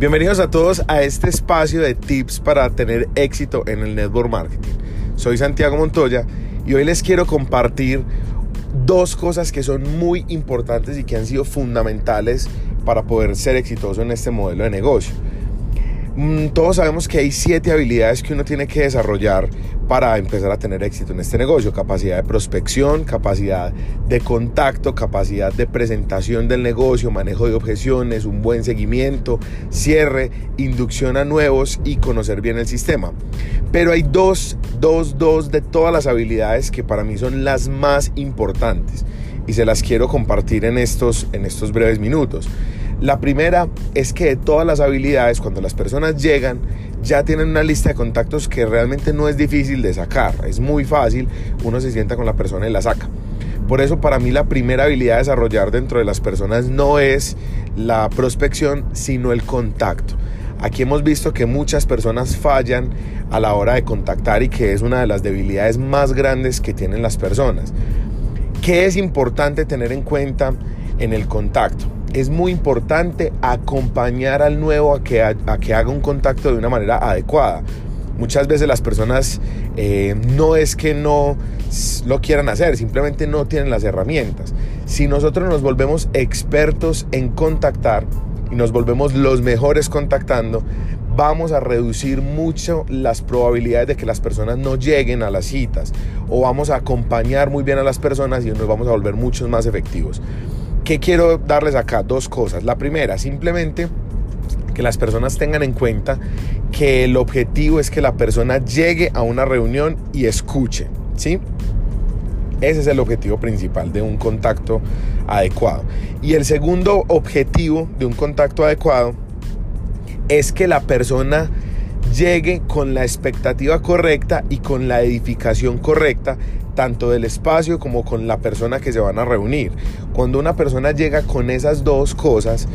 Bienvenidos a todos a este espacio de tips para tener éxito en el network marketing. Soy Santiago Montoya y hoy les quiero compartir dos cosas que son muy importantes y que han sido fundamentales para poder ser exitoso en este modelo de negocio. Mm, todos sabemos que hay siete habilidades que uno tiene que desarrollar para empezar a tener éxito en este negocio. Capacidad de prospección, capacidad de contacto, capacidad de presentación del negocio, manejo de objeciones, un buen seguimiento, cierre, inducción a nuevos y conocer bien el sistema. Pero hay dos, dos, dos de todas las habilidades que para mí son las más importantes y se las quiero compartir en estos, en estos breves minutos. La primera es que de todas las habilidades, cuando las personas llegan, ya tienen una lista de contactos que realmente no es difícil de sacar. Es muy fácil, uno se sienta con la persona y la saca. Por eso para mí la primera habilidad a desarrollar dentro de las personas no es la prospección, sino el contacto. Aquí hemos visto que muchas personas fallan a la hora de contactar y que es una de las debilidades más grandes que tienen las personas. ¿Qué es importante tener en cuenta en el contacto? Es muy importante acompañar al nuevo a que, a, que haga un contacto de una manera adecuada. Muchas veces las personas eh, no es que no lo quieran hacer, simplemente no tienen las herramientas. Si nosotros nos volvemos expertos en contactar y nos volvemos los mejores contactando, vamos a reducir mucho las probabilidades de que las personas no lleguen a las citas o vamos a acompañar muy bien a las personas y nos vamos a volver muchos más efectivos. ¿Qué quiero darles acá? Dos cosas. La primera, simplemente que las personas tengan en cuenta que el objetivo es que la persona llegue a una reunión y escuche, ¿sí? Ese es el objetivo principal de un contacto adecuado. Y el segundo objetivo de un contacto adecuado es que la persona llegue con la expectativa correcta y con la edificación correcta tanto del espacio como con la persona que se van a reunir. Cuando una persona llega con esas dos cosas,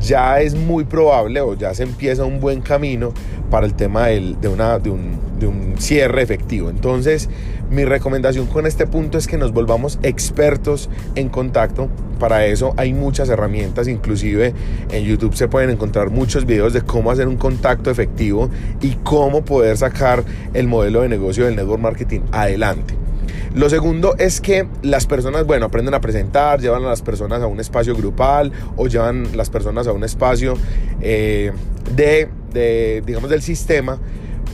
ya es muy probable o ya se empieza un buen camino para el tema de, una, de, un, de un cierre efectivo. Entonces, mi recomendación con este punto es que nos volvamos expertos en contacto. Para eso hay muchas herramientas, inclusive en YouTube se pueden encontrar muchos videos de cómo hacer un contacto efectivo y cómo poder sacar el modelo de negocio del network marketing adelante. Lo segundo es que las personas, bueno, aprenden a presentar, llevan a las personas a un espacio grupal o llevan las personas a un espacio eh, de, de, digamos, del sistema,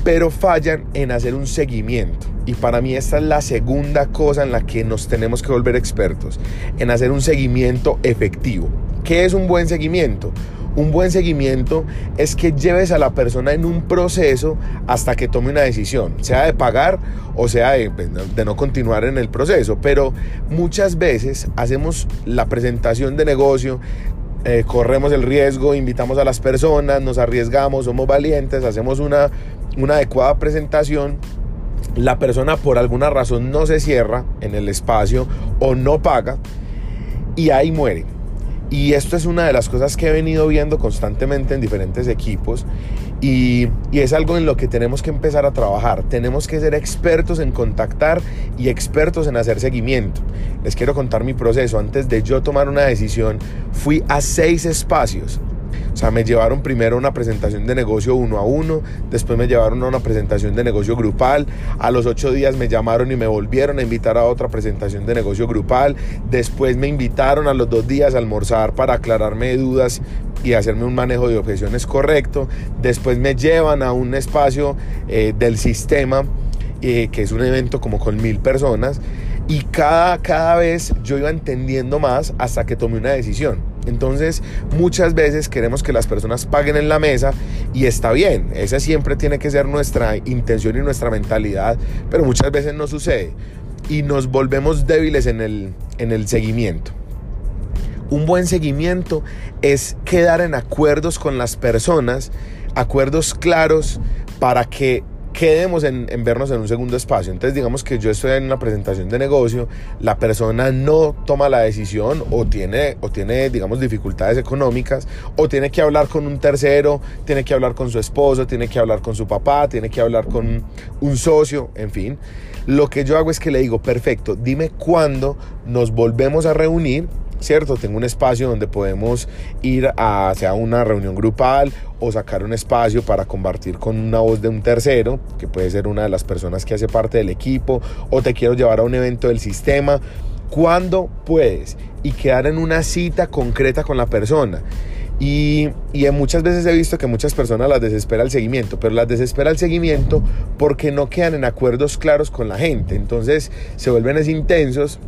pero fallan en hacer un seguimiento. Y para mí esta es la segunda cosa en la que nos tenemos que volver expertos, en hacer un seguimiento efectivo. ¿Qué es un buen seguimiento? Un buen seguimiento es que lleves a la persona en un proceso hasta que tome una decisión, sea de pagar o sea de, pues, no continuar en el proceso. Pero muchas veces hacemos la presentación de negocio, eh, corremos el riesgo, invitamos a las personas, nos arriesgamos, somos valientes, hacemos una, una adecuada presentación la persona por alguna razón no se cierra en el espacio o no paga y ahí muere. Y esto es una de las cosas que he venido viendo constantemente en diferentes equipos y, y, es algo en lo que tenemos que empezar a trabajar. Tenemos que ser expertos en contactar y expertos en hacer seguimiento. Les quiero contar mi proceso. Antes de yo tomar una decisión, fui a seis espacios o sea, me llevaron primero a una presentación de negocio uno a uno, después me llevaron a una presentación de negocio grupal, a los ocho días me llamaron y me volvieron a invitar a otra presentación de negocio grupal, después me invitaron a los dos días a almorzar para aclararme dudas y hacerme un manejo de objeciones correcto, después me llevan a un espacio eh, del sistema, eh, que es un evento como con mil personas, y cada, cada vez yo iba entendiendo más hasta que tomé una decisión. Entonces, muchas veces queremos que las personas paguen en la mesa y está bien, esa siempre tiene que ser nuestra intención y nuestra mentalidad, pero muchas veces no sucede y nos volvemos débiles en el, en el seguimiento. Un buen seguimiento es quedar en acuerdos con las personas, acuerdos claros para que quedemos en, vernos en un segundo espacio. Entonces digamos que yo estoy en una presentación de negocio, la persona no toma la decisión o tiene, o tiene digamos, dificultades económicas, o tiene que hablar con un tercero, tiene que hablar con su esposo, tiene que hablar con su papá, tiene que hablar con un socio, en fin. Lo que yo hago es que le digo, perfecto, dime cuándo nos volvemos a reunir ¿cierto? Tengo un espacio donde podemos ir a sea una reunión grupal o sacar un espacio para compartir con una voz de un tercero, que puede ser una de las personas que hace parte del equipo, o te quiero llevar a un evento del sistema. Cuando puedes y quedar en una cita concreta con la persona. Y, y, muchas veces he visto que muchas personas las desespera el seguimiento, pero las desespera el seguimiento porque no quedan en acuerdos claros con la gente. Entonces se vuelven intensos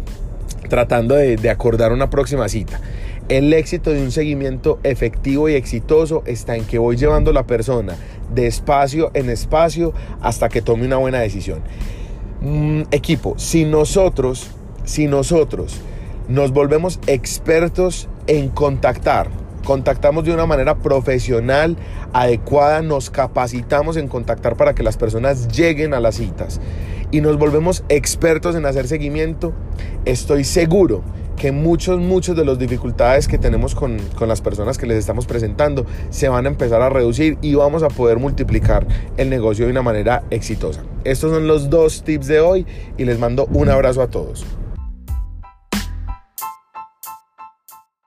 tratando de, acordar una próxima cita. El éxito de un seguimiento efectivo y exitoso está en que voy llevando a la persona de espacio en espacio hasta que tome una buena decisión. Mm, equipo, si nosotros, si nosotros nos volvemos expertos en contactar, contactamos de una manera profesional, adecuada, nos capacitamos en contactar para que las personas lleguen a las citas y nos volvemos expertos en hacer seguimiento, estoy seguro que muchos, muchos de las dificultades que tenemos con, con, las personas que les estamos presentando se van a empezar a reducir y vamos a poder multiplicar el negocio de una manera exitosa. Estos son los dos tips de hoy y les mando un abrazo a todos.